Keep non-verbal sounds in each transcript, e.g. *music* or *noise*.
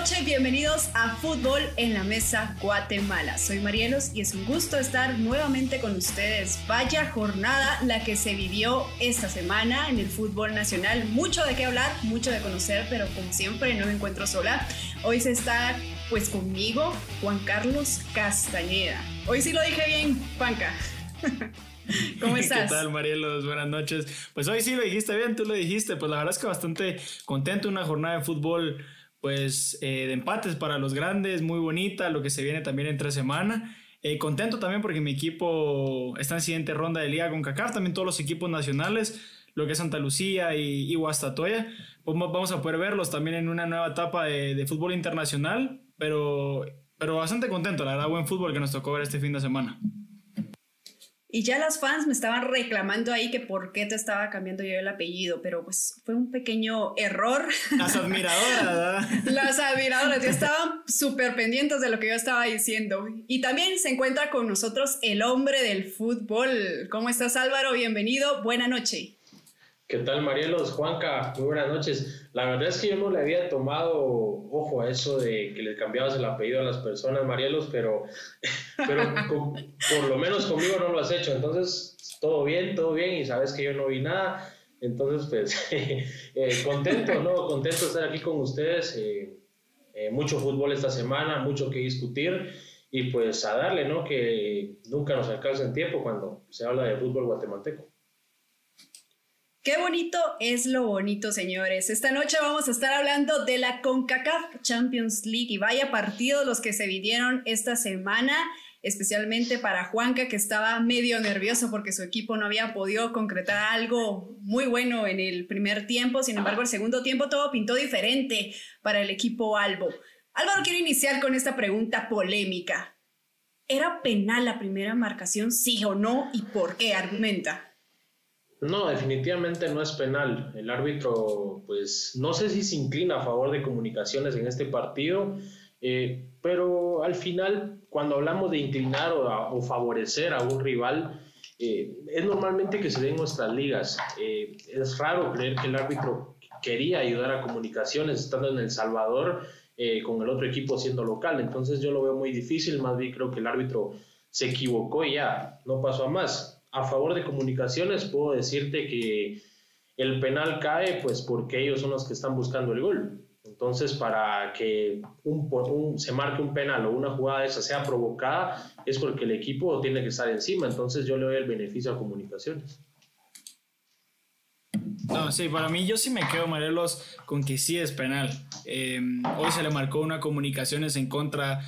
noche, bienvenidos a Fútbol en la Mesa Guatemala. Soy Marielos y es un gusto estar nuevamente con ustedes. Vaya jornada la que se vivió esta semana en el fútbol nacional. Mucho de qué hablar, mucho de conocer, pero como siempre no me encuentro sola. Hoy se está pues conmigo Juan Carlos Castañeda. Hoy sí lo dije bien, Juanca. *laughs* ¿Cómo estás? ¿Qué tal, Marielos? Buenas noches. Pues hoy sí lo dijiste bien, tú lo dijiste. Pues la verdad es que bastante contento, una jornada de fútbol pues eh, de empates para los grandes, muy bonita, lo que se viene también entre semana. Eh, contento también porque mi equipo está en siguiente ronda de liga con CACAF, también todos los equipos nacionales, lo que es Santa Lucía y, y Guastatoya, pues vamos a poder verlos también en una nueva etapa de, fútbol internacional, pero, pero bastante contento, la verdad, buen fútbol que nos tocó ver este fin de semana. Y ya las fans me estaban reclamando ahí que por qué te estaba cambiando yo el apellido, pero pues fue un pequeño error. Las admiradoras, ¿verdad? *laughs* Las admiradoras ya estaban súper pendientes de lo que yo estaba diciendo. Y también se encuentra con nosotros el hombre del fútbol. ¿Cómo estás Álvaro? Bienvenido, buena noche. ¿Qué tal Marielos? Juanca, muy buenas noches. La verdad es que yo no le había tomado ojo a eso de que le cambiabas el apellido a las personas, Marielos, pero, *laughs* pero por lo menos conmigo no lo has hecho. Entonces, todo bien, todo bien, y sabes que yo no vi nada. Entonces, pues, *laughs* eh, contento, ¿no? Contento de estar aquí con ustedes. Eh, eh, mucho fútbol esta semana, mucho que discutir. Y pues a darle, ¿no? Que nunca nos alcanza en tiempo cuando se habla de fútbol guatemalteco. Qué bonito es lo bonito, señores. Esta noche vamos a estar hablando de la CONCACAF Champions League y vaya partidos los que se vinieron esta semana, especialmente para Juanca que estaba medio nervioso porque su equipo no había podido concretar algo muy bueno en el primer tiempo. Sin embargo, el segundo tiempo todo pintó diferente para el equipo Albo. Álvaro, quiero iniciar con esta pregunta polémica. ¿Era penal la primera marcación, sí o no? ¿Y por qué? Argumenta. No, definitivamente no es penal. El árbitro, pues, no sé si se inclina a favor de comunicaciones en este partido, eh, pero al final, cuando hablamos de inclinar o, favorecer a un rival, eh, es normalmente que se den nuestras ligas. Eh, es raro creer que el árbitro quería ayudar a comunicaciones estando en El Salvador con el otro equipo siendo local. Entonces yo lo veo muy difícil, más bien creo que el árbitro se equivocó y ya, no pasó a más a favor de comunicaciones, puedo decirte que el penal cae pues porque ellos son los que están buscando el gol. Entonces, para que un, se marque un penal o una jugada de esa sea provocada, es porque el equipo tiene que estar encima. Entonces, yo le doy el beneficio a comunicaciones. Sí, para mí yo sí me quedo, Morelos, con que sí es penal. Em, hoy se le marcó una comunicaciones en contra,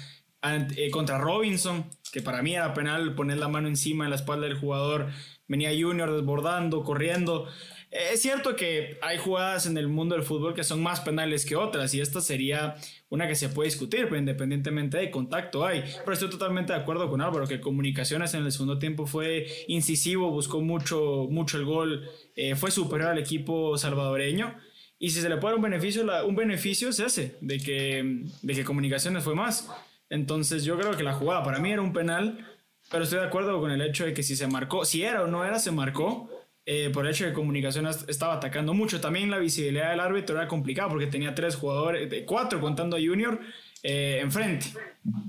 eh, contra Robinson que para mí era penal poner la mano encima de la espalda del jugador. Venía Junior desbordando, corriendo. Es cierto que hay jugadas en el mundo del fútbol que son más penales que otras y esta sería una que se puede discutir, pero independientemente de contacto hay. Pero estoy totalmente de acuerdo con Álvaro que Comunicaciones en el segundo tiempo fue incisivo, buscó mucho, mucho el gol, eh, fue superior al equipo salvadoreño. Y si se le puede dar un beneficio, un beneficio es ese, de que, de que Comunicaciones fue más. Entonces yo creo que la jugada para mí era un penal, pero estoy de acuerdo con el hecho de que si se marcó, si era o no era, se marcó. Eh, por el hecho de que comunicación estaba atacando mucho. También la visibilidad del árbitro era complicada porque tenía tres jugadores, cuatro contando a Junior, eh, enfrente.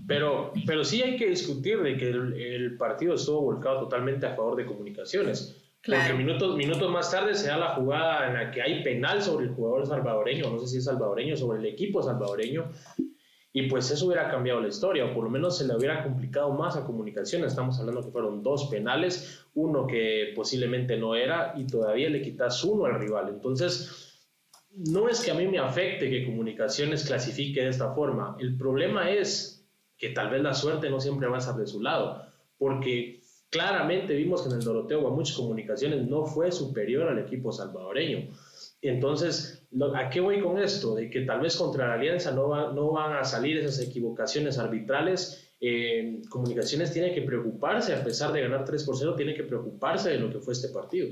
Pero, pero sí hay que discutir de que el, partido estuvo volcado totalmente a favor de comunicaciones. Porque minutos, minutos más tarde se da la jugada en la que hay penal sobre el jugador salvadoreño, no sé si es salvadoreño, sobre el equipo salvadoreño, y pues eso hubiera cambiado la historia, o por lo menos se le hubiera complicado más a comunicaciones. Estamos hablando que fueron dos penales, uno que posiblemente no era, y todavía le quitas uno al rival. Entonces, no es que a mí me afecte que comunicaciones clasifique de esta forma. El problema es que tal vez la suerte no siempre va a estar de su lado, porque claramente vimos que en el Doroteo muchas Comunicaciones no fue superior al equipo salvadoreño. Entonces, ¿A qué voy con esto? De que tal vez contra la alianza no, no van a salir esas equivocaciones arbitrales. Eh, Comunicaciones tiene que preocuparse, a pesar de ganar 3 por 0, tiene que preocuparse de lo que fue este partido.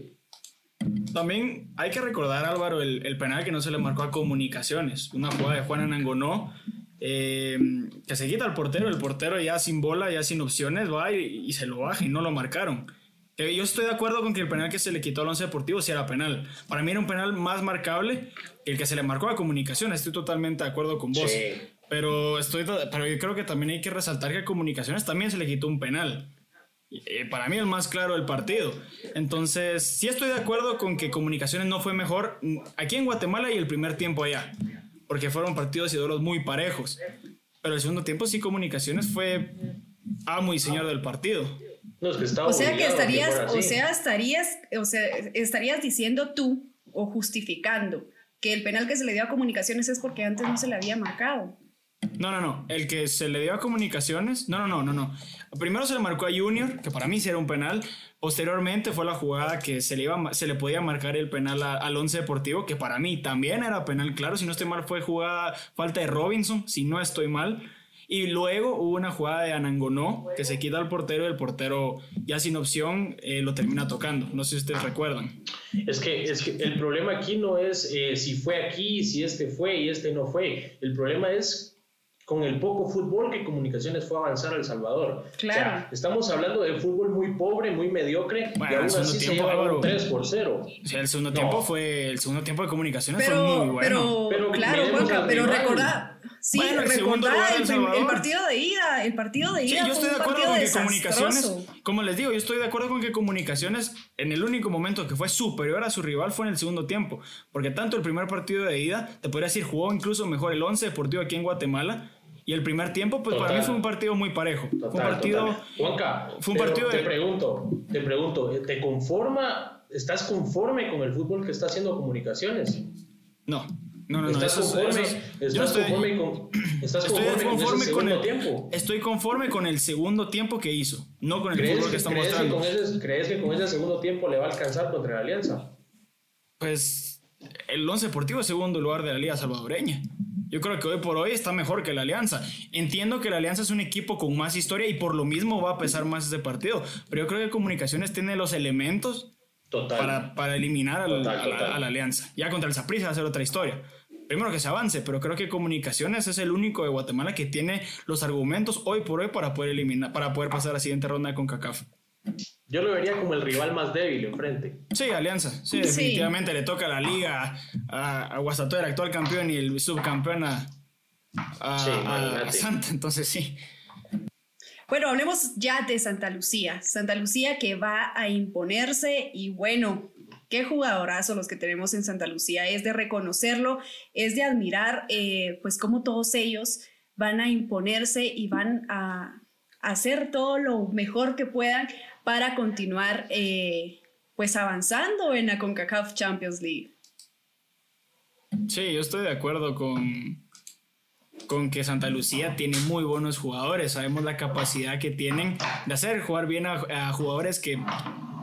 También hay que recordar, Álvaro, el, penal que no se le marcó a Comunicaciones. Una jugada de Juan Anangonó, eh, que se quita al portero, el portero ya sin bola, ya sin opciones, va y, y se lo baja y no lo marcaron. Yo estoy de acuerdo con que el penal que se le quitó al Once Deportivo sí era penal. Para mí era un penal más marcable que el que se le marcó a Comunicación. Estoy totalmente de acuerdo con vos. Pero, estoy, pero yo creo que también hay que resaltar que a Comunicaciones también se le quitó un penal. Eh, para mí el más claro del partido. Entonces, sí estoy de acuerdo con que Comunicaciones no fue mejor aquí en Guatemala y el primer tiempo allá, porque fueron partidos y duelos muy parejos. Pero el segundo tiempo sí Comunicaciones fue amo y señor del partido. O sea que estarías, o sea, estarías, o sea, estarías diciendo tú o justificando que el penal que se le dio a Comunicaciones es porque antes no se le había marcado. No, no, no. El que se le dio a comunicaciones. No, no, no, no, no. Primero se le marcó a Junior, que para mí sí era un penal. Posteriormente fue la jugada que se le, iba, se le podía marcar el penal al Once Deportivo, que para mí también era penal, claro. Si no estoy mal, fue jugada falta de Robinson, si no estoy mal. Y luego hubo una jugada de Anangonó que se quita al portero y el portero ya sin opción eh, lo termina tocando. No sé si ustedes recuerdan. Es que, es que el problema aquí no es eh, si fue aquí, si este fue y este no fue. El problema es con el poco fútbol que Comunicaciones fue a avanzar a El Salvador. Claro. estamos hablando de fútbol muy pobre, muy mediocre, y aún así se lleva un 3 por 0. O sea, el segundo tiempo fue el segundo tiempo de Comunicaciones fue muy bueno. Pero, claro, Juanca, pero recordad Sí, bueno, el, el, partido de ida, el partido de ida. Sí, yo estoy de acuerdo con que Comunicaciones, como les digo, yo estoy de acuerdo con que Comunicaciones en el único momento que fue superior a su rival fue en el segundo tiempo, porque tanto el primer partido de ida, te podría decir, jugó incluso mejor el 11 Deportivo aquí en Guatemala, y el primer tiempo, pues para mí fue un partido muy parejo. fue un partido. Juanca, fue un partido te pregunto, te pregunto, ¿te conforma, estás conforme con el fútbol que está haciendo comunicaciones? No. No, no, no. ¿Estás conforme, estás conforme con, estás conforme, con, el tiempo? Estoy conforme con el segundo tiempo que hizo, no con el fútbol que, está mostrando. ¿Crees que con ese segundo tiempo le va a alcanzar contra la Alianza? Pues el Once Deportivo es segundo lugar de la Liga Salvadoreña. Yo creo que hoy por hoy está mejor que la Alianza. Entiendo que la Alianza es un equipo con más historia y por lo mismo va a pesar más ese partido. Pero yo creo que Comunicaciones tiene los elementos Para, para, eliminar a, la, Alianza. Ya contra el Saprissa va a ser otra historia. Primero que se avance, pero creo que Comunicaciones es el único de Guatemala que tiene los argumentos hoy por hoy para poder eliminar, para poder pasar a la siguiente ronda con CACAF. Yo lo vería como el rival más débil enfrente. Sí, Alianza. Sí, definitivamente le toca la liga a, a Guasato, el actual campeón y el subcampeón a, Santa. Entonces sí. Bueno, hablemos ya de Santa Lucía. Santa Lucía que va a imponerse y bueno, qué jugadorazo los que tenemos en Santa Lucía. Es de reconocerlo, es de admirar eh, pues cómo todos ellos van a imponerse y van a hacer todo lo mejor que puedan para continuar eh, pues avanzando en la CONCACAF Champions League. Sí, yo estoy de acuerdo con, con que Santa Lucía tiene muy buenos jugadores. Sabemos la capacidad que tienen de hacer jugar bien a, jugadores que,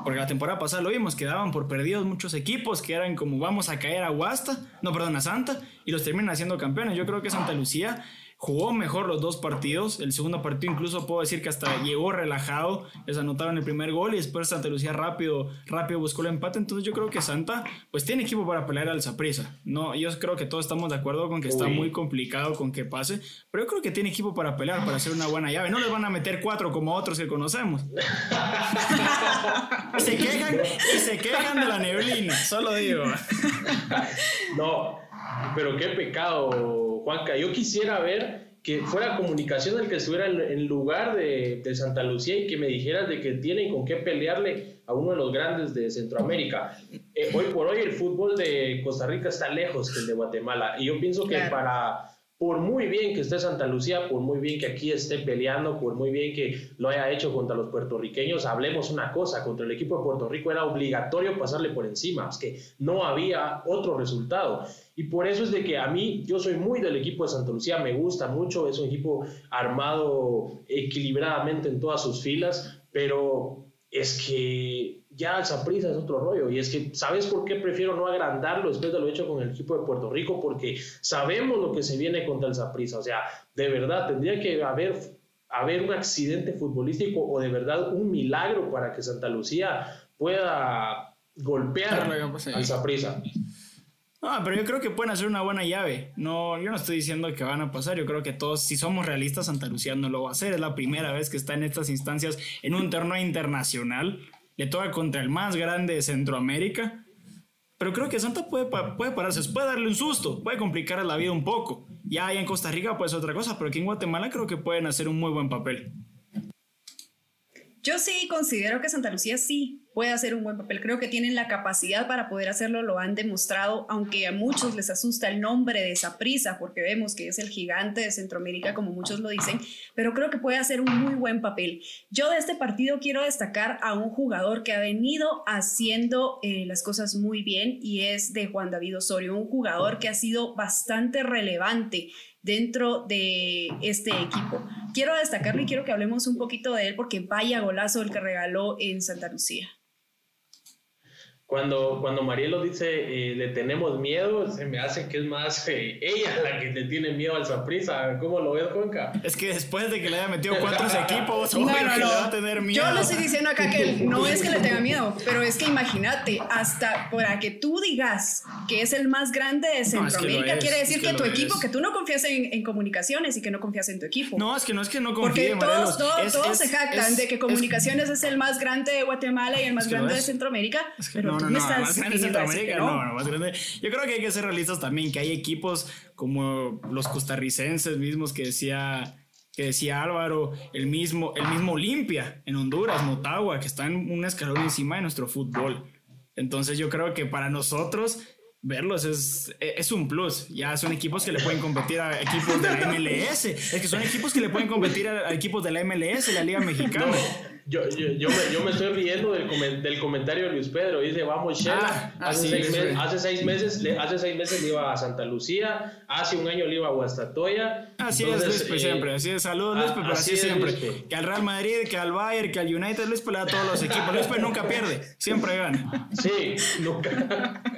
porque la temporada pasada lo vimos, quedaban por perdidos muchos equipos que eran como vamos a caer a Guasta, no, perdón, a Santa, y los terminan haciendo campeones. Yo creo que Santa Lucía jugó mejor los dos partidos. El segundo partido incluso puedo decir que hasta llegó relajado. Les anotaron el primer gol y después Santa Lucía rápido, rápido buscó el empate. Entonces yo creo que Santa pues tiene equipo para pelear al Zaprisa. No, yo creo que todos estamos de acuerdo con que está muy complicado con que pase, pero yo creo que tiene equipo para pelear, para hacer una buena llave. No les van a meter cuatro como otros que conocemos. *laughs* se quejan y se quejan de la neblina, solo digo. no, pero qué pecado Juanca. Yo quisiera ver que fuera comunicación el que estuviera en, lugar de, Santa Lucía y que me dijeras de que tienen con qué pelearle a uno de los grandes de Centroamérica. Eh, hoy por hoy el fútbol de Costa Rica está lejos del de Guatemala y yo pienso que para por muy bien que esté Santa Lucía, por muy bien que aquí esté peleando, por muy bien que lo haya hecho contra los puertorriqueños, hablemos una cosa, contra el equipo de Puerto Rico era obligatorio pasarle por encima, es que no había otro resultado. Y por eso es de que a mí, yo soy muy del equipo de Santa Lucía, me gusta mucho, es un equipo armado equilibradamente en todas sus filas, pero es que ya el Saprissa es otro rollo. Y es que, ¿sabes por qué prefiero no agrandarlo después de lo hecho con el equipo de Puerto Rico? Porque sabemos lo que se viene contra el Saprissa. O sea, de verdad, tendría que haber, haber un accidente futbolístico o de verdad un milagro para que Santa Lucía pueda golpear al Saprissa. No, pero yo creo que pueden hacer una buena llave. No, yo no estoy diciendo que van a pasar. Yo creo que todos, si somos realistas, Santa Lucía no lo va a hacer. Es la primera vez que está en estas instancias en un torneo internacional le toca contra el más grande de Centroamérica. Pero creo que Santa puede, puede pararse, puede darle un susto, puede complicar la vida un poco. Ya en Costa Rica pues otra cosa, pero aquí en Guatemala creo que pueden hacer un muy buen papel. Yo sí considero que Santa Lucía sí puede hacer un buen papel. Creo que tienen la capacidad para poder hacerlo, lo han demostrado, aunque a muchos les asusta el nombre de esa prisa, porque vemos que es el gigante de Centroamérica, como muchos lo dicen, pero creo que puede hacer un muy buen papel. Yo de este partido quiero destacar a un jugador que ha venido haciendo eh, las cosas muy bien y es de Juan David Osorio, un jugador que ha sido bastante relevante dentro de este equipo. Quiero destacarlo y quiero que hablemos un poquito de él porque vaya golazo el que regaló en Santa Lucía. Cuando, cuando Marielo dice eh, le tenemos miedo, se me hace que es más eh, ella la que le tiene miedo al Saprisa. ¿Cómo lo ves, Juanca? Es que después de que le haya metido cuatro *laughs* equipos, no, *laughs* no, no. le va a tener miedo. Yo lo estoy diciendo acá que *laughs* no es que le tenga miedo, pero es que imagínate, hasta para que tú digas que es el más grande de Centroamérica, quiere decir que, tu equipo, que tú no confías en, comunicaciones y que no confías en tu equipo. No, es que no es que no confíe, Porque todos, todos, todos se jactan de que comunicaciones es, el más grande de Guatemala y el más grande de Centroamérica, pero no, no, no, más grande Centroamérica, no. no, más grande. Yo creo que hay que ser realistas también, que hay equipos como los costarricenses mismos que decía que decía Álvaro, el mismo, el mismo Olimpia en Honduras, Motagua, que están un escalón encima de nuestro fútbol. Entonces yo creo que para nosotros verlos es, es un plus. Ya son equipos que le pueden competir a equipos de la MLS. Es que son equipos que le pueden competir a, equipos de la MLS, la Liga Mexicana. Yo, yo, yo, me, yo, me, estoy riendo del, del, comentario de Luis Pedro. Dice, vamos, Shela. Ah, hace, seis meses, hace, seis meses, le, hace seis meses le iba a Santa Lucía. Hace un año le iba a Guastatoya. Así es, Luis, eh, siempre. Así es, saludos, Luis, pero así, es siempre. Que al Real Madrid, que al Bayern, que al United, Luis le da a todos los equipos. Luis nunca pierde, siempre gana. Sí, nunca. *laughs*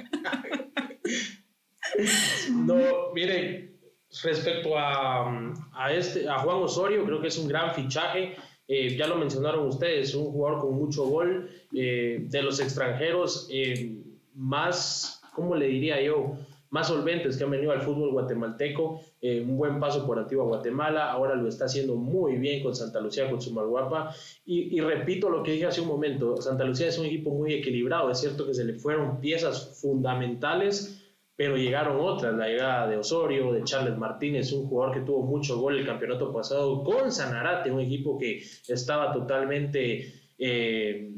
*laughs* no, miren, respecto a, a, este, a Juan Osorio, creo que es un gran fichaje eh, ya lo mencionaron ustedes, un jugador con mucho gol, eh, de los extranjeros eh, más, ¿cómo le diría yo? Más solventes que han venido al fútbol guatemalteco, un buen paso por Antigua Guatemala, ahora lo está haciendo muy bien con Santa Lucía, con su Malguapa. Y, y repito lo que dije hace un momento, Santa Lucía es un equipo muy equilibrado, es cierto que se le fueron piezas fundamentales, pero llegaron otras, la llegada de Osorio, de Charles Martínez, un jugador que tuvo mucho gol el campeonato pasado con Sanarate, un equipo que estaba totalmente, eh,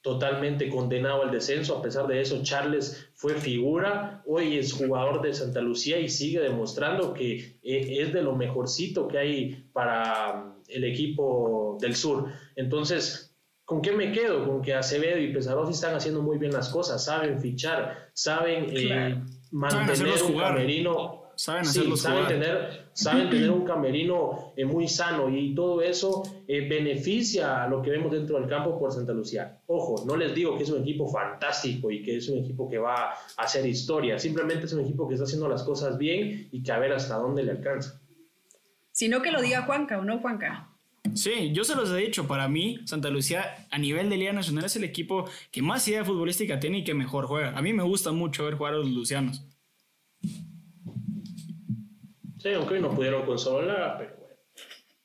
totalmente condenado al descenso, a pesar de eso Charles fue figura, hoy es jugador de Santa Lucía y sigue demostrando que eh, es de lo mejorcito que hay para el equipo del sur. Entonces, ¿Con qué me quedo? Con que Acevedo y Pesarosi están haciendo muy bien las cosas, saben fichar, saben eh, mantener un camerino. Saben, saben tener, saben tener un camerino eh, muy sano y todo eso eh, beneficia a lo que vemos dentro del campo por Santa Lucía. Ojo, no les digo que es un equipo fantástico y que es un equipo que va a hacer historia, simplemente es un equipo que está haciendo las cosas bien y que a ver hasta dónde le alcanza. Sino que lo diga Juanca o no Juanca. Sí, yo se los he dicho, para mí Santa Lucía a nivel de Liga Nacional es el equipo que más idea futbolística tiene y que mejor juega. A mí me gusta mucho ver jugar a los lucianos. Sí, aunque no pudieron consolar, pero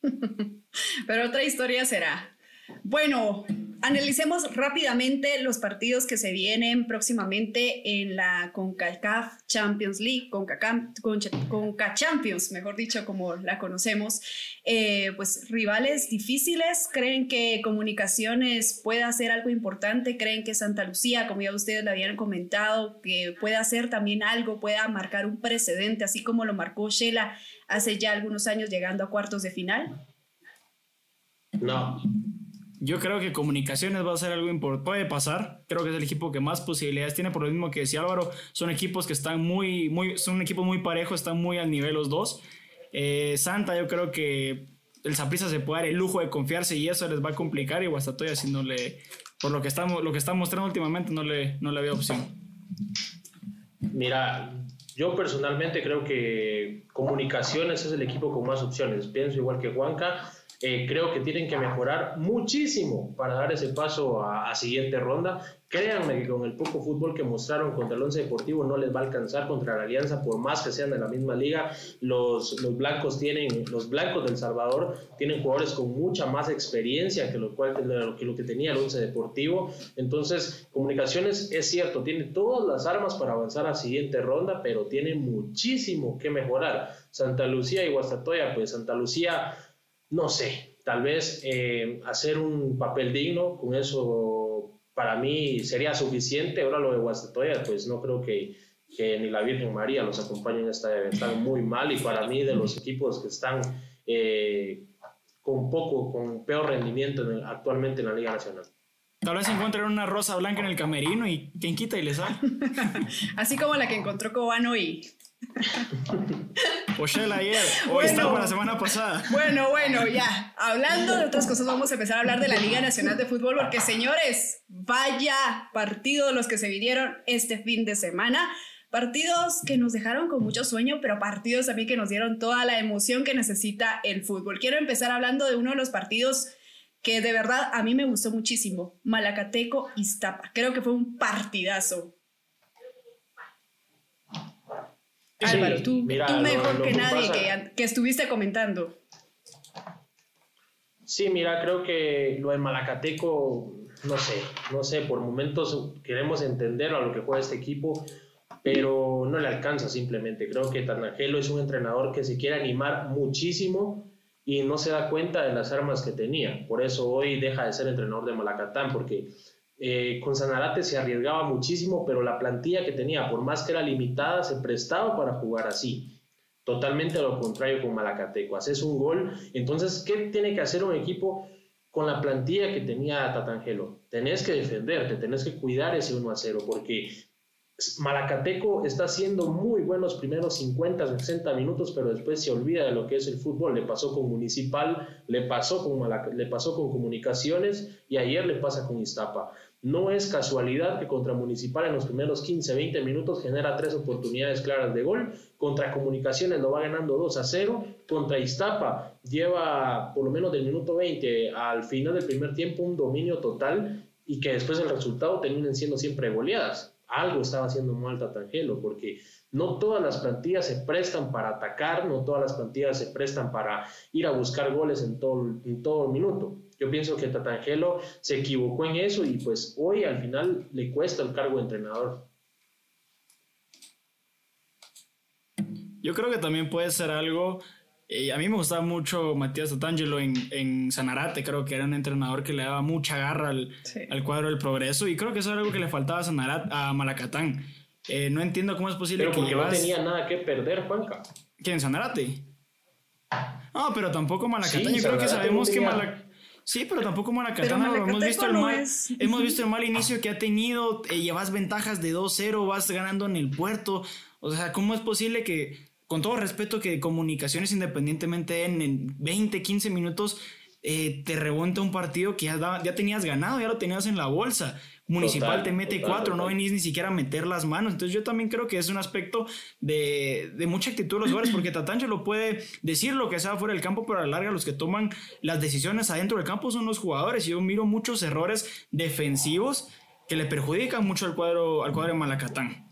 bueno. *laughs* pero otra historia será. Bueno, analicemos rápidamente los partidos que se vienen próximamente en la CONCACAF Champions League, CONCACAF Champions, mejor dicho, como la conocemos. Eh, pues rivales difíciles, ¿creen que Comunicaciones puede hacer algo importante? ¿Creen que Santa Lucía, como ya ustedes le habían comentado, que puede hacer también algo, pueda marcar un precedente, así como lo marcó Shela hace ya algunos años llegando a cuartos de final? No, yo creo que comunicaciones va a ser algo importante. Puede pasar. Creo que es el equipo que más posibilidades tiene. Por lo mismo que decía Álvaro, son equipos que están muy, muy, son un equipo muy parejo, están muy al nivel los dos. Eh, Santa, yo creo que el Saprissa se puede dar el lujo de confiarse y eso les va a complicar. Y Guastatoya, si no le, por lo que estamos, lo que está mostrando últimamente, no le, no le veo opción. Mira, yo personalmente creo que Comunicaciones es el equipo con más opciones. Pienso igual que Juanca Eh, creo que tienen que mejorar muchísimo para dar ese paso a, a, siguiente ronda. Créanme que con el poco fútbol que mostraron contra el Once Deportivo no les va a alcanzar contra la Alianza, por más que sean de la misma liga. Los, los blancos tienen, los blancos del Salvador tienen jugadores con mucha más experiencia que lo, cual, que lo que tenía el Once Deportivo. Entonces, Comunicaciones es cierto, tiene todas las armas para avanzar a siguiente ronda, pero tiene muchísimo que mejorar. Santa Lucía y Guastatoya, pues Santa Lucía no sé, tal vez eh, hacer un papel digno, con eso para mí sería suficiente. Ahora lo de Guastatoya, pues no creo que, que ni la Virgen María los acompañe en esta, están muy mal y para mí de los equipos que están eh, con poco, con peor rendimiento actualmente en la Liga Nacional. Tal vez encuentren una rosa blanca en el camerino y quien quita y le sale. *laughs* Así como la que encontró Cobano y Oshel ayer, hoy bueno, la semana pasada. Bueno, bueno, ya. Hablando de otras cosas, vamos a empezar a hablar de la Liga Nacional de Fútbol, porque señores, vaya partido los que se vinieron este fin de semana. Partidos que nos dejaron con mucho sueño, pero partidos también que nos dieron toda la emoción que necesita el fútbol. Quiero empezar hablando de uno de los partidos que de verdad a mí me gustó muchísimo, Malacateco Iztapa. Creo que fue un partidazo. Álvaro, tú, mejor que, nadie que, estuviste comentando. Sí, mira, creo que lo de Malacateco, no sé, no sé, por momentos queremos entender a lo que juega este equipo, pero no le alcanza simplemente. Creo que Tanangelo es un entrenador que se quiere animar muchísimo y no se da cuenta de las armas que tenía. Por eso hoy deja de ser entrenador de Malacatán, porque eh, con Sanarate se arriesgaba muchísimo, pero la plantilla que tenía, por más que era limitada, se prestaba para jugar así. Totalmente lo contrario con Malacateco. Haces un gol, entonces, ¿qué tiene que hacer un equipo con la plantilla que tenía Tatangelo? Tenés que defenderte, tenés que cuidar ese 1 a 0, porque Malacateco está haciendo muy buenos primeros 50, 60 minutos, pero después se olvida de lo que es el fútbol. Le pasó con Municipal, le pasó con, le pasó con Comunicaciones y ayer le pasa con Iztapa. No es casualidad que contra Municipal en los primeros 15, 20 minutos genera tres oportunidades claras de gol. Contra Comunicaciones lo va ganando 2 a 0. Contra Iztapa lleva por lo menos del minuto 20 al final del primer tiempo un dominio total y que después el resultado terminen siendo siempre goleadas. Algo estaba haciendo mal Tatangelo porque no todas las plantillas se prestan para atacar, no todas las plantillas se prestan para ir a buscar goles en todo, en todo minuto. Yo pienso que Tatangelo se equivocó en eso y pues hoy al final le cuesta el cargo de entrenador. Yo creo que también puede ser algo. Eh, a mí me gustaba mucho Matías Tatangelo en, en, Sanarate. Creo que era un entrenador que le daba mucha garra al, al cuadro del progreso. Y creo que eso era algo que le faltaba a, Sanarate, a Malacatán. Eh, no entiendo cómo es posible pero que no tenía nada que perder, Juanca. ¿Quién, Sanarate? No, pero tampoco Malacatán. Yo creo que sabemos que Malacatán Sí, pero tampoco Malacatán hemos visto el mal, hemos visto el mal inicio que ha tenido, eh, llevas ventajas de 2-0, vas ganando en el puerto. O sea, ¿cómo es posible que, con todo respeto, que comunicaciones independientemente en, en 20, 15 minutos eh, te remonta un partido que ya, ya tenías ganado, ya lo tenías en la bolsa? Municipal te mete cuatro, no venís ni siquiera a meter las manos. Entonces yo también creo que es un aspecto de, de mucha actitud de los jugadores, porque Tatancho lo puede decir lo que sea fuera del campo, pero a la larga los que toman las decisiones adentro del campo son los jugadores. Y yo miro muchos errores defensivos que le perjudican mucho al cuadro, al cuadro de Malacatán.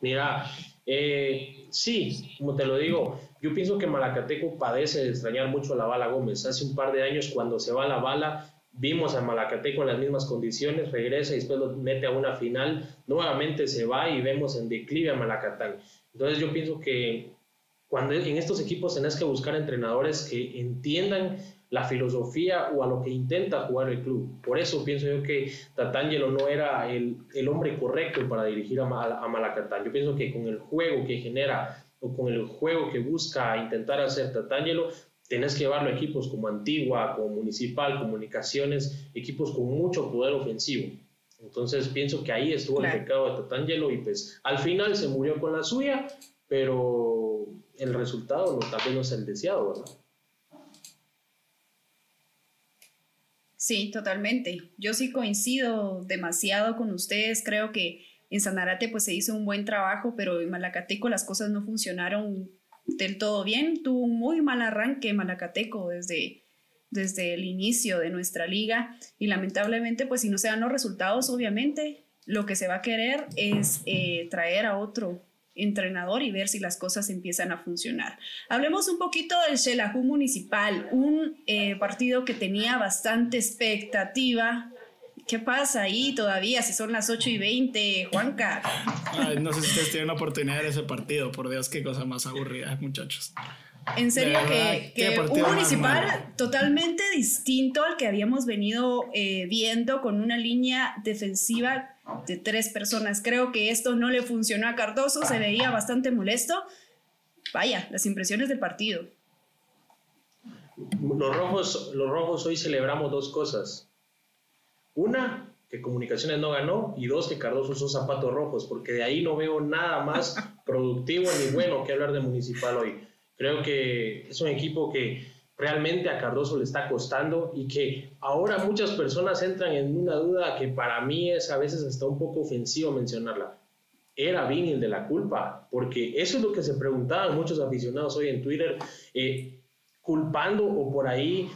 Mira, eh, sí, como te lo digo, yo pienso que Malacateco padece de extrañar mucho a la bala Gómez. Hace un par de años cuando se va la bala Vimos a Malacateco en las mismas condiciones, regresa y después lo mete a una final, nuevamente se va y vemos en declive a Malacatán. Entonces yo pienso que cuando en estos equipos tenés que buscar entrenadores que entiendan la filosofía o a lo que intenta jugar el club. Por eso pienso yo que Tatangelo no era el, el hombre correcto para dirigir a, a, Malacatán. Yo pienso que con el juego que genera o con el juego que busca intentar hacer Tatangelo, Tienes que llevarlo a equipos como Antigua, como Municipal, Comunicaciones, equipos con mucho poder ofensivo. Entonces pienso que ahí estuvo el pecado de Tatangelo y pues al final se murió con la suya, pero el resultado no, tal vez no es el deseado, ¿verdad? Sí, totalmente. Yo sí coincido demasiado con ustedes. Creo que en Sanarate pues se hizo un buen trabajo, pero en Malacateco las cosas no funcionaron del todo bien. Tuvo un muy mal arranque Malacateco desde, desde el inicio de nuestra liga y lamentablemente, pues si no se dan los resultados, obviamente lo que se va a querer es eh, traer a otro entrenador y ver si las cosas empiezan a funcionar. Hablemos un poquito del Xelajú Municipal, un eh, partido que tenía bastante expectativa. ¿Qué pasa ahí todavía si son las 8 y 20, Juanca? no sé si ustedes tienen la oportunidad de ese partido, por Dios, qué cosa más aburrida, muchachos. En serio que, un municipal totalmente distinto al que habíamos venido eh, viendo con una línea defensiva de tres personas. Creo que esto no le funcionó a Cardoso, se veía bastante molesto. Vaya, las impresiones del partido. Los rojos, los rojos hoy celebramos dos cosas. Una, que Comunicaciones no ganó, y dos, que Cardoso son zapatos rojos, porque de ahí no veo nada más *laughs* productivo ni bueno que hablar de Municipal hoy. Creo que es un equipo que realmente a Cardoso le está costando y que ahora muchas personas entran en una duda que para mí es a veces hasta un poco ofensivo mencionarla. Era Vini el de la culpa, porque eso es lo que se preguntaban muchos aficionados hoy en Twitter, eh, culpando o por ahí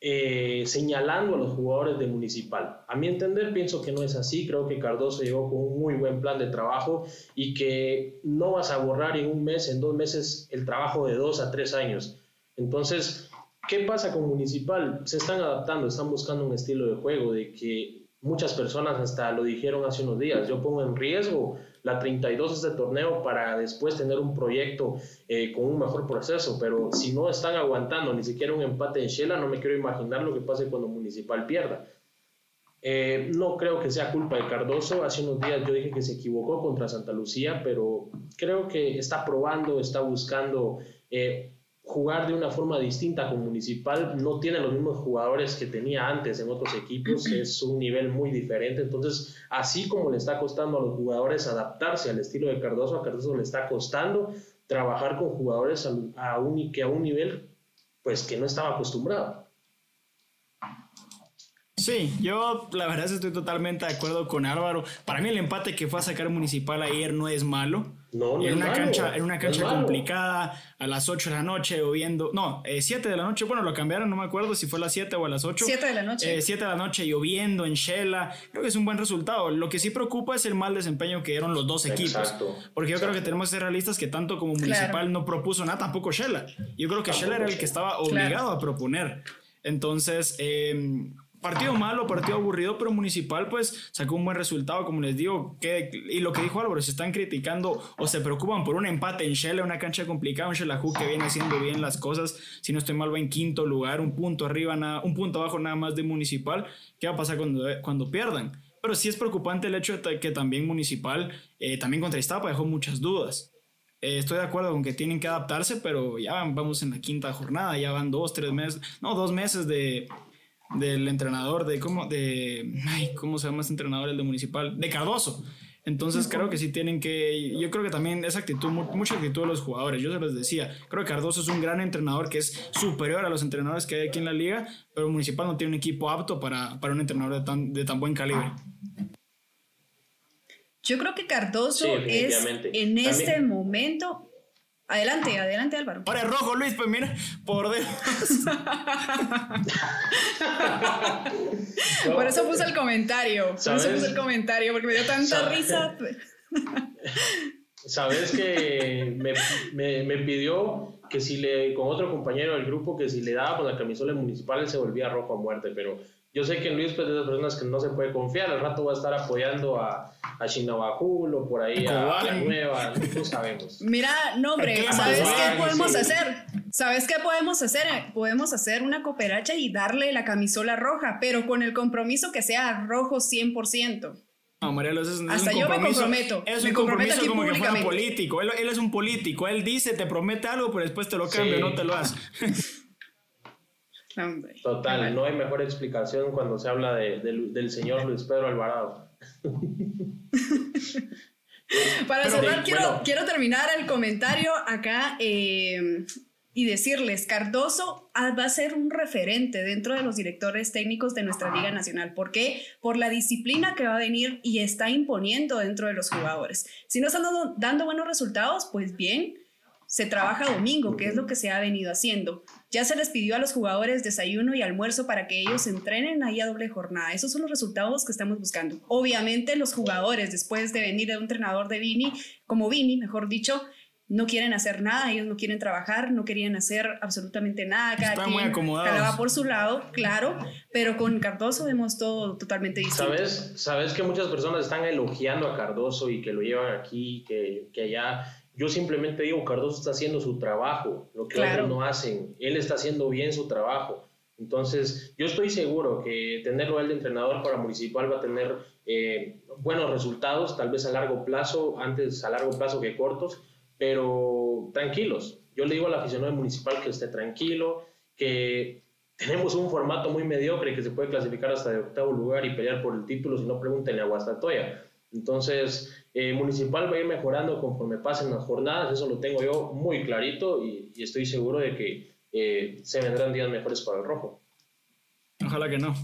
eh, señalando a los jugadores de Municipal. A mi entender, pienso que no es así. Creo que Cardoso llegó con un muy buen plan de trabajo y que no vas a borrar en un mes, en dos meses, el trabajo de dos a tres años. Entonces, ¿qué pasa con Municipal? Se están adaptando, están buscando un estilo de juego de que muchas personas hasta lo dijeron hace unos días. Yo pongo en riesgo la 32 de este torneo para después tener un proyecto eh, con un mejor proceso, pero si no están aguantando ni siquiera un empate en Shela, no me quiero imaginar lo que pase cuando Municipal pierda. Eh, no creo que sea culpa de Cardoso. Hace unos días yo dije que se equivocó contra Santa Lucía, pero creo que está probando, está buscando eh, jugar de una forma distinta con Municipal, no tiene los mismos jugadores que tenía antes en otros equipos, es un nivel muy diferente, entonces así como le está costando a los jugadores adaptarse al estilo de Cardoso, a Cardoso le está costando trabajar con jugadores a, un, que a un nivel pues que no estaba acostumbrado. Sí, yo la verdad estoy totalmente de acuerdo con Álvaro. Para mí el empate que fue a sacar Municipal ayer no es malo. No, en, una cancha, en una cancha complicada, a las 8 de la noche, lloviendo. No, 7 eh, de la noche, bueno, lo cambiaron, no me acuerdo si fue a las 7 o a las 8. 7 de la noche. 7 eh, de la noche, lloviendo en Shela. Creo que es un buen resultado. Lo que sí preocupa es el mal desempeño que dieron los dos equipos. Exacto, porque yo creo que tenemos que ser realistas que tanto como Municipal no propuso nada, tampoco Shela. Yo creo que Shela era el que estaba obligado a proponer. Entonces, eh, partido malo, partido aburrido, pero Municipal pues sacó un buen resultado, como les digo, que, y lo que dijo Álvaro, se están criticando o se preocupan por un empate en Shell, una cancha complicada, un Shellahu que viene haciendo bien las cosas, si no estoy mal va en quinto lugar, un punto arriba, nada, un punto abajo nada más de Municipal, ¿qué va a pasar cuando, cuando pierdan? Pero sí es preocupante el hecho de que también Municipal, eh, también contra Iztapa dejó muchas dudas. Eh, estoy de acuerdo con que tienen que adaptarse, pero ya vamos en la quinta jornada, ya van dos, tres meses, no, dos meses de, del entrenador, de cómo, de, ay, ¿cómo se llama ese entrenador, el de Municipal? De Cardoso. Entonces creo que sí tienen que, yo creo que también esa actitud, mucha actitud de los jugadores, yo se los decía, creo que Cardoso es un gran entrenador que es superior a los entrenadores que hay aquí en la liga, pero Municipal no tiene un equipo apto para, para un entrenador de tan, de tan buen calibre. Yo creo que Cardoso es en este momento Adelante, adelante Álvaro. Ahora es rojo, Luis, pues mira, por Dios. *laughs* por eso puse el comentario. Por eso puse el comentario, porque me dio tanta risa. *laughs* Sabes que me, me, pidió que si le, con otro compañero del grupo, que si le daba con la camisola municipal, él se volvía rojo a muerte, pero yo sé que Luis pues, es de esas personas que no se puede confiar. Al rato va a estar apoyando a, a o por ahí a, la nueva, no sabemos. Mira, no, hombre, ¿sabes qué podemos hacer? ¿Sabes qué podemos hacer? Podemos hacer una cooperacha y darle la camisola roja, pero con el compromiso que sea rojo 100%. No, Marielo, eso es, Hasta yo me comprometo. Es un compromiso como que fuera político. Él, él, es un político. Él dice, te promete algo, pero después te lo cambia, no te lo hace. *laughs* Total, no hay mejor explicación cuando se habla del señor Luis Pedro Alvarado. *laughs* Para cerrar, quiero, quiero terminar el comentario acá eh, y decirles, Cardoso va a ser un referente dentro de los directores técnicos de nuestra Liga Nacional. ¿Por qué? Por la disciplina que va a venir y está imponiendo dentro de los jugadores. Si no están dando buenos resultados, pues bien, se trabaja domingo, que es lo que se ha venido haciendo. Ya se les pidió a los jugadores desayuno y almuerzo para que ellos entrenen ahí a doble jornada. Esos son los resultados que estamos buscando. Obviamente los jugadores, después de venir de un entrenador de Vini, como Vini, mejor dicho, no quieren hacer nada, ellos no quieren trabajar, no querían hacer absolutamente nada, cada Están muy acomodados. por su lado, claro, pero con Cardoso vemos todo totalmente distinto. ¿Sabes? Sabes que muchas personas están elogiando a Cardoso y que lo llevan aquí, que, que allá. Yo simplemente digo, Cardoso está haciendo su trabajo, lo que otros no hacen. Él está haciendo bien su trabajo. Entonces, yo estoy seguro que tenerlo él de entrenador para Municipal va a tener eh, buenos resultados, tal vez a largo plazo, antes a largo plazo que cortos, pero tranquilos. Yo le digo al aficionado municipal que esté tranquilo, que tenemos un formato muy mediocre que se puede clasificar hasta de octavo lugar y pelear por el título, si no pregúntenle a Guastatoya. Entonces, eh, Municipal va a ir mejorando conforme pasen las jornadas, eso lo tengo yo muy clarito y, estoy seguro de que eh, se vendrán días mejores para el rojo. Ojalá que no.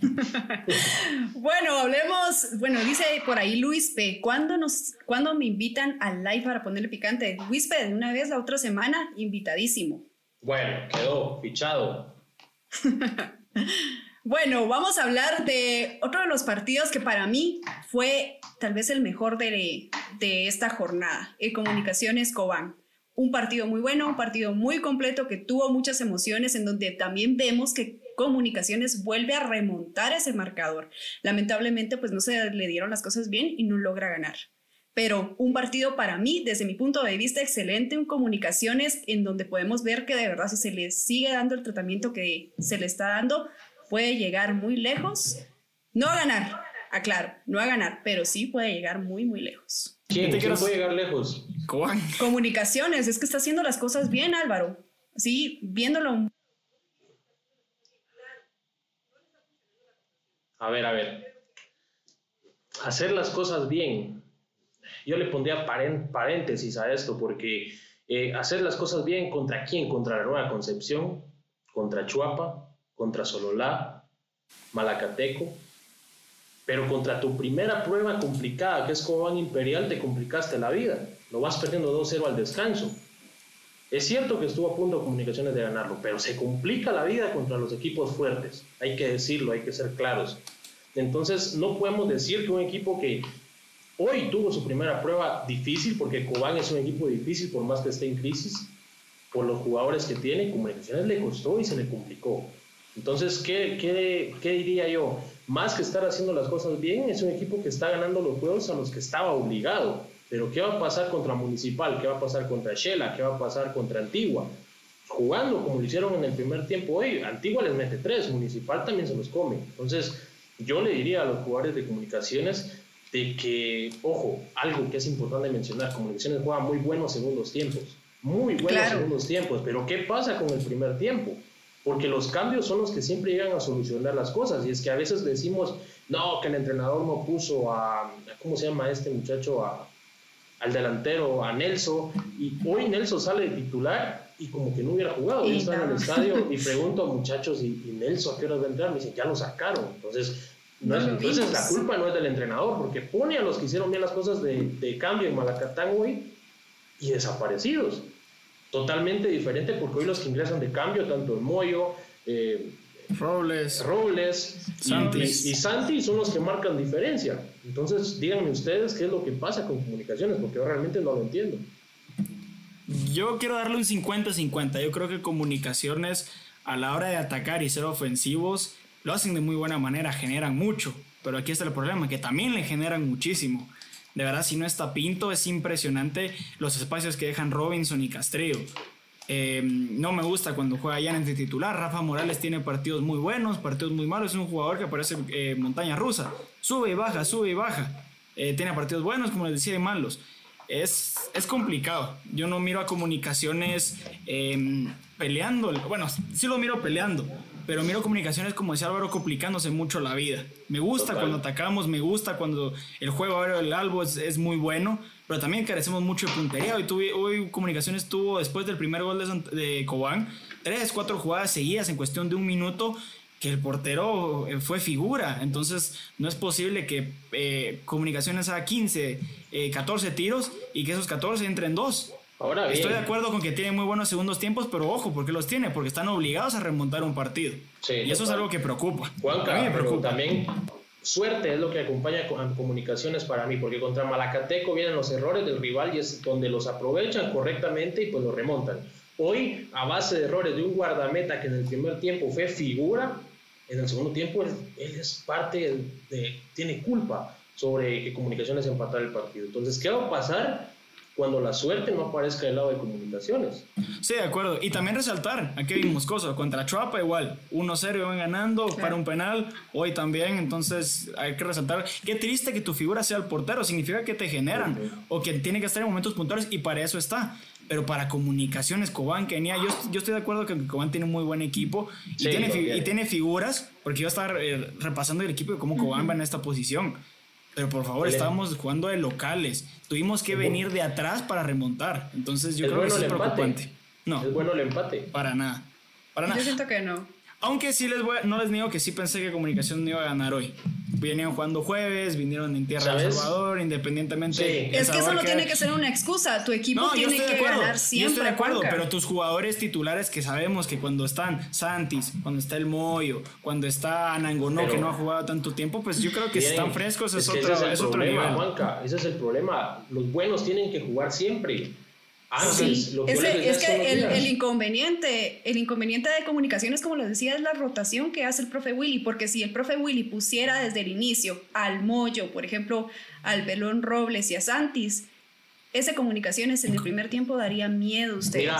*laughs* bueno, hablemos, bueno, dice por ahí Luis P. ¿Cuándo, nos, ¿Cuándo me invitan al live para ponerle picante? Luis P, de una vez la otra semana, invitadísimo. Bueno, quedó fichado. *laughs* bueno, vamos a hablar de otro de los partidos que para mí fue tal vez el mejor de, de esta jornada, el Comunicaciones Cobán un partido muy bueno, un partido muy completo que tuvo muchas emociones, en donde también vemos que Comunicaciones vuelve a remontar ese marcador. Lamentablemente, pues no se le dieron las cosas bien y no logra ganar. Pero un partido para mí, desde mi punto de vista, excelente, un Comunicaciones en donde podemos ver que de verdad si se le sigue dando el tratamiento que se le está dando, puede llegar muy lejos. No a ganar, aclaro, no a ganar, pero sí puede llegar muy, muy lejos. ¿Quién, ¿Quién puede llegar lejos? Comunicaciones, es que está haciendo las cosas bien, Álvaro. Sí, viéndolo A ver, a ver. Hacer las cosas bien. Yo le pondría paréntesis a esto porque eh, hacer las cosas bien contra quién? Contra la Nueva Concepción, contra Chuapa, contra Sololá, Malacateco. Pero contra tu primera prueba complicada, que es Cobán Imperial, te complicaste la vida. Lo vas perdiendo 2-0 al descanso. Es cierto que estuvo a punto de comunicaciones de ganarlo, pero se complica la vida contra los equipos fuertes. Hay que decirlo, hay que ser claros. Entonces, no podemos decir que un equipo que hoy tuvo su primera prueba difícil, porque Cobán es un equipo difícil por más que esté en crisis, por los jugadores que tiene, comunicaciones le costó y se le complicó. Entonces, ¿qué, qué, qué diría yo? Más que estar haciendo las cosas bien, es un equipo que está ganando los juegos a los que estaba obligado. Pero ¿qué va a pasar contra Municipal? ¿Qué va a pasar contra Shela? ¿Qué va a pasar contra Antigua? Jugando como lo hicieron en el primer tiempo hoy, Antigua les mete tres, Municipal también se los come. Entonces, yo le diría a los jugadores de comunicaciones de que, ojo, algo que es importante mencionar, comunicaciones juega muy buenos segundos tiempos, muy buenos segundos tiempos, pero ¿qué pasa con el primer tiempo? Porque los cambios son los que siempre llegan a solucionar las cosas, y es que a veces decimos, no, que el entrenador no puso a, ¿cómo se llama este muchacho? A, al delantero, a Nelson, y hoy Nelson sale de titular y como que no hubiera jugado. Yo estaba en el estadio y *laughs* pregunto a muchachos, ¿y, Nelson a qué hora va a entrar? Me dicen, ya lo sacaron. Entonces, no es, entonces la culpa no es del entrenador, porque pone a los que hicieron bien las cosas de, de cambio en Malacatán hoy y desaparecidos. Totalmente diferente, porque hoy los que ingresan de cambio, tanto el Moyo, eh, Robles, Robles Y, y, Santi son los que marcan diferencia. Entonces, díganme ustedes qué es lo que pasa con comunicaciones, porque yo realmente no lo entiendo. Yo quiero darle un 50-50. Yo creo que comunicaciones a la hora de atacar y ser ofensivos lo hacen de muy buena manera, generan mucho. Pero aquí está el problema, que también le generan muchísimo. De verdad, si no está Pinto, es impresionante los espacios que dejan Robinson y Castrillo. Eh, no me gusta cuando juega ya en titular. Rafa Morales tiene partidos muy buenos, partidos muy malos. Es un jugador que parece eh, montaña rusa. Sube y baja, sube y baja. Eh, tiene partidos buenos, como les decía, y malos. Es, es complicado. Yo no miro a comunicaciones peleando. Bueno, sí lo miro peleando, pero miro comunicaciones, como decía Álvaro, complicándose mucho la vida. Me gusta cuando atacamos, me gusta cuando el juego aéreo del Albo es, es muy bueno pero también carecemos mucho de puntería. Hoy, tuve, hoy Comunicaciones tuvo, después del primer gol de, de Cobán, tres, cuatro jugadas seguidas en cuestión de un minuto que el portero eh, fue figura. Entonces, no es posible que eh, Comunicaciones haga 15, 14 eh, tiros y que esos 14 entren dos. Ahora Estoy de acuerdo con que tiene muy buenos segundos tiempos, pero ojo, ¿por qué los tiene? Porque están obligados a remontar un partido. y eso es algo que preocupa. Juanca, a mí me preocupa. también suerte es lo que acompaña a comunicaciones para mí, porque contra Malacateco vienen los errores del rival y es donde los aprovechan correctamente y pues los remontan. Hoy, a base de errores de un guardameta que en el primer tiempo fue figura, en el segundo tiempo él, es parte de, tiene culpa sobre que Comunicaciones empatara el partido. Entonces, ¿qué va a pasar? Cuando la suerte no aparezca del lado de comunicaciones. Sí, de acuerdo. Y también resaltar, aquí vimos cosas, contra Chuapa igual, 1-0 van ganando para un penal, hoy también, entonces hay que resaltar, qué triste que tu figura sea el portero, significa que te generan o que tiene que estar en momentos puntuales y para eso está. Pero para comunicaciones, Cobán, Kenia, yo, yo estoy de acuerdo que Cobán tiene un muy buen equipo y, tiene, y tiene figuras, porque yo estaba eh, repasando el equipo de cómo Cobán va en esta posición. Pero por favor, estábamos jugando de locales. Tuvimos que venir de atrás para remontar. Entonces yo creo que es preocupante. No. Es bueno el empate. Para nada. Para nada. Yo siento que no. Aunque sí les voy, no les digo que sí pensé que Comunicación no iba a ganar hoy. Vinieron jugando jueves, vinieron en Tierra de Salvador, independientemente. Es que eso no tiene que ser una excusa. Tu equipo tiene que ganar siempre. Yo estoy de acuerdo, pero tus jugadores titulares que sabemos que cuando están Santis, cuando está el Moyo, cuando está Anangonó, que no ha jugado tanto tiempo, pues yo creo que si están frescos es, otro, ese es, problema, ese es el problema. Los buenos tienen que jugar siempre. Ah, sí, es que el, inconveniente, el inconveniente de comunicaciones, como lo decía, es la rotación que hace el profe Willy, porque si el profe Willy pusiera desde el inicio al Moyo, por ejemplo, al Belón Robles y a Santis, ese comunicaciones en el primer tiempo daría miedo a ustedes.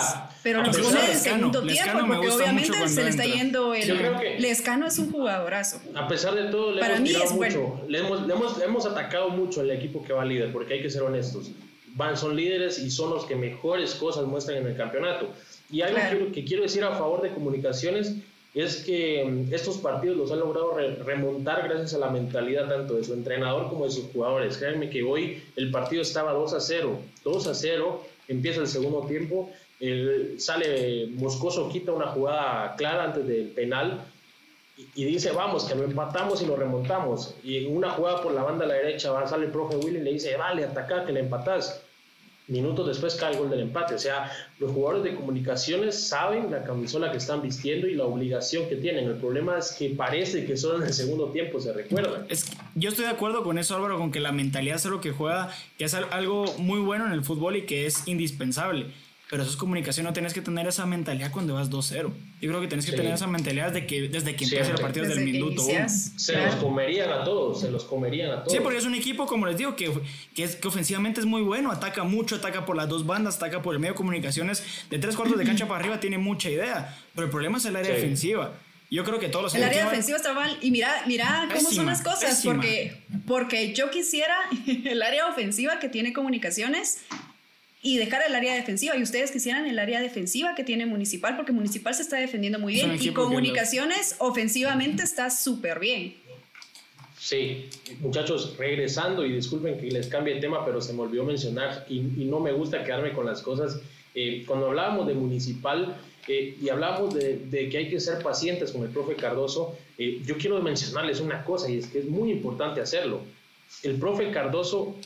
pero los pone en el segundo tiempo, porque obviamente se le está yendo el. Lescano es un jugadorazo. A pesar de todo, le Para hemos mí es mucho. Le hemos, le hemos, hemos atacado mucho al equipo que va líder, porque hay que ser honestos van, son líderes y son los que mejores cosas muestran en el campeonato. Y algo que, quiero decir a favor de comunicaciones es que mm, estos partidos los han logrado remontar gracias a la mentalidad tanto de su entrenador como de sus jugadores. Créanme que hoy el partido estaba 2 a 0, 2 a 0, empieza el segundo tiempo, sale Moscoso, quita una jugada clara antes del penal y, dice, vamos, que lo empatamos y lo remontamos. Y en una jugada por la banda a la derecha va, sale el profe Willy y le dice, vale, ataca, que le empatás. Minutos después cae el gol del empate. O sea, los jugadores de comunicaciones saben la camisola que están vistiendo y la obligación que tienen. El problema es que parece que solo en el segundo tiempo se recuerdan. Es, yo estoy de acuerdo con eso, Álvaro, con que la mentalidad es lo que juega, que es algo muy bueno en el fútbol y que es indispensable pero eso es comunicación, no tienes que tener esa mentalidad cuando vas 2-0. Yo creo que tienes que tener esa mentalidad de que desde que empieza el partido, desde el minuto Se los comerían a todos, se los comerían a todos. Sí, porque es un equipo, como les digo, que, que, es, que ofensivamente es muy bueno, ataca mucho, ataca por las dos bandas, ataca por el medio de comunicaciones, de tres cuartos de cancha *clears throat* para arriba tiene mucha idea, pero el problema es el área defensiva. Yo creo que todos los El área defensiva está mal. Y mira, mira cómo son las cosas. Porque, porque yo quisiera *laughs* el área ofensiva que tiene comunicaciones y dejar el área defensiva. Y ustedes quisieran el área defensiva que tiene Municipal, porque Municipal se está defendiendo muy bien y Comunicaciones ofensivamente está súper bien. Sí, muchachos, regresando y disculpen que les cambie el tema, pero se me olvidó mencionar y, no me gusta quedarme con las cosas. Eh, cuando hablábamos de Municipal eh, y hablábamos de, que hay que ser pacientes con el profe Cardoso, eh, yo quiero mencionarles una cosa y es que es muy importante hacerlo. El profe Cardoso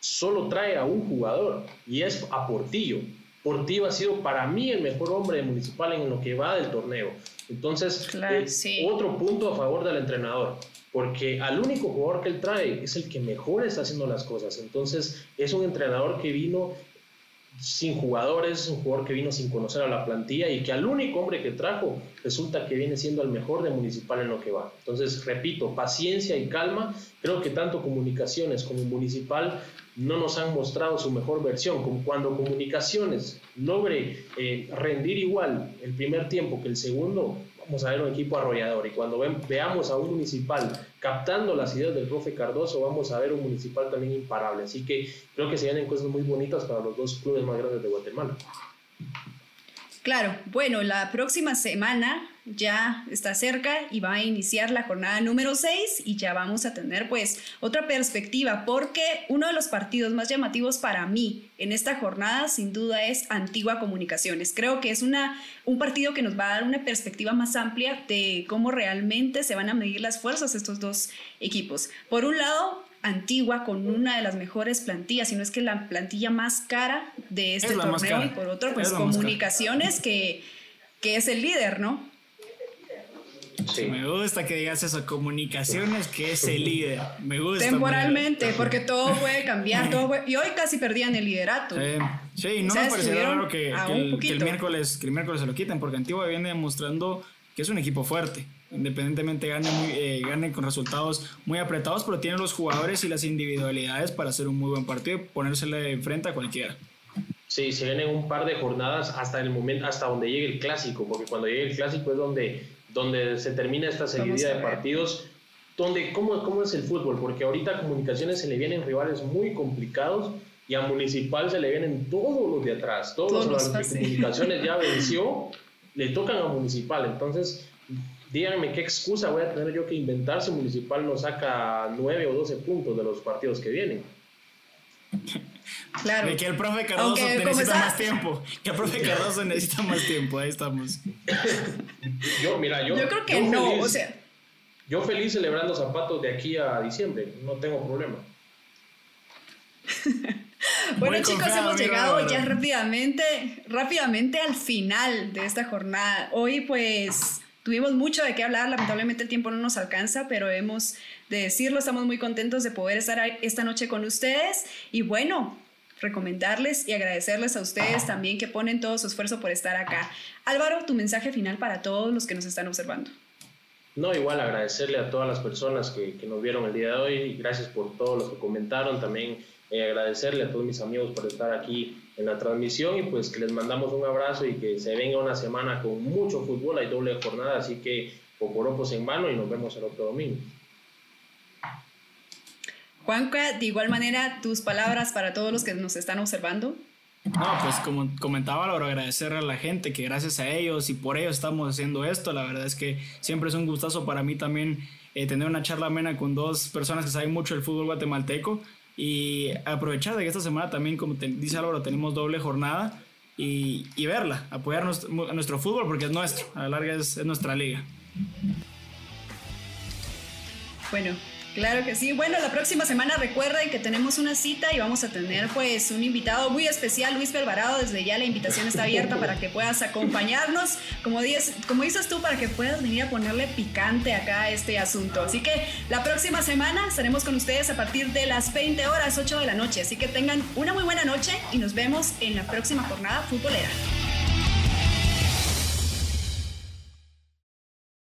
solo trae a un jugador y es a Portillo. Portillo ha sido para mí el mejor hombre de municipal en lo que va del torneo. Entonces, eh, otro punto a favor del entrenador, porque al único jugador que él trae es el que mejor está haciendo las cosas. Entonces, es un entrenador que vino sin jugadores, un jugador que vino sin conocer a la plantilla y que al único hombre que trajo resulta que viene siendo el mejor de Municipal en lo que va. Entonces, repito, paciencia y calma. Creo que tanto Comunicaciones como Municipal no nos han mostrado su mejor versión. Cuando Comunicaciones logre eh, rendir igual el primer tiempo que el segundo, vamos a ver un equipo arrollador. Y cuando veamos a un municipal captando las ideas del profe Cardoso, vamos a ver un municipal también imparable. Así que creo que se vienen cosas muy bonitas para los dos clubes más grandes de Guatemala. Claro, bueno, la próxima semana ya está cerca y va a iniciar la jornada número 6 y ya vamos a tener pues otra perspectiva porque uno de los partidos más llamativos para mí en esta jornada sin duda es Antigua Comunicaciones. Creo que es una, un partido que nos va a dar una perspectiva más amplia de cómo realmente se van a medir las fuerzas estos dos equipos. Por un lado, Antigua con una de las mejores plantillas, si no es que la plantilla más cara de este torneo y por otro pues comunicaciones que, que es el líder, ¿no? Me gusta que digas eso, comunicaciones, que es el líder. Me gusta. Temporalmente, porque todo puede cambiar. Todo y hoy casi perdían el liderato. sí, no me parecería raro que, el, miércoles, que el miércoles se lo quiten, porque Antigua viene demostrando que es un equipo fuerte. Independientemente gane, eh, gane con resultados muy apretados, pero tiene los jugadores y las individualidades para hacer un muy buen partido y ponérsele enfrente a cualquiera. Sí, se vienen un par de jornadas hasta el momento, hasta donde llegue el clásico, porque cuando llegue el clásico es donde donde se termina esta seguidilla de partidos. Donde, ¿cómo, ¿Cómo es el fútbol? Porque ahorita a Comunicaciones se le vienen rivales muy complicados y a Municipal se le vienen todos los de atrás. Todos, los, que Comunicaciones ya venció, le tocan a Municipal. Entonces, díganme qué excusa voy a tener yo que inventar si Municipal no saca 9 o 12 puntos de los partidos que vienen. Claro. De que el profe Cardoso necesita más tiempo. Que el profe Cardoso necesita más tiempo. Ahí estamos. yo, mira, yo. Yo creo que no, o sea. Yo feliz celebrando zapatos de aquí a diciembre. No tengo problema. *laughs* bueno, chicos, hemos llegado ya rápidamente, rápidamente al final de esta jornada. Hoy, pues. Tuvimos mucho de qué hablar, lamentablemente el tiempo no nos alcanza, pero hemos de decirlo, estamos muy contentos de poder estar esta noche con ustedes y bueno, recomendarles y agradecerles a ustedes también que ponen todo su esfuerzo por estar acá. Álvaro, tu mensaje final para todos los que nos están observando. No, igual agradecerle a todas las personas que, nos vieron el día de hoy, gracias por todos los que comentaron, también eh, agradecerle a todos mis amigos por estar aquí en la transmisión y pues que les mandamos un abrazo y que se venga una semana con mucho fútbol, hay doble jornada, así que poporopos en mano y nos vemos el otro domingo. Juanca, de igual manera, tus palabras para todos los que nos están observando. No, pues como comentaba, Laura, agradecer a la gente que gracias a ellos y por ellos estamos haciendo esto. La verdad es que siempre es un gustazo para mí también eh, tener una charla amena con dos personas que saben mucho del fútbol guatemalteco y aprovechar de que esta semana también, como dice Álvaro, tenemos doble jornada y, verla, apoyar nuestro, fútbol porque es nuestro, a la larga es nuestra liga. Bueno, Claro que sí. Bueno, la próxima semana recuerden que tenemos una cita y vamos a tener pues un invitado muy especial, Luis Belvarado. Desde ya la invitación está abierta para que puedas acompañarnos, como dices, como dices tú, para que puedas venir a ponerle picante acá a este asunto. Así que la próxima semana estaremos con ustedes a partir de las 20 horas, 8 de la noche. Así que tengan una muy buena noche y nos vemos en la próxima jornada futbolera.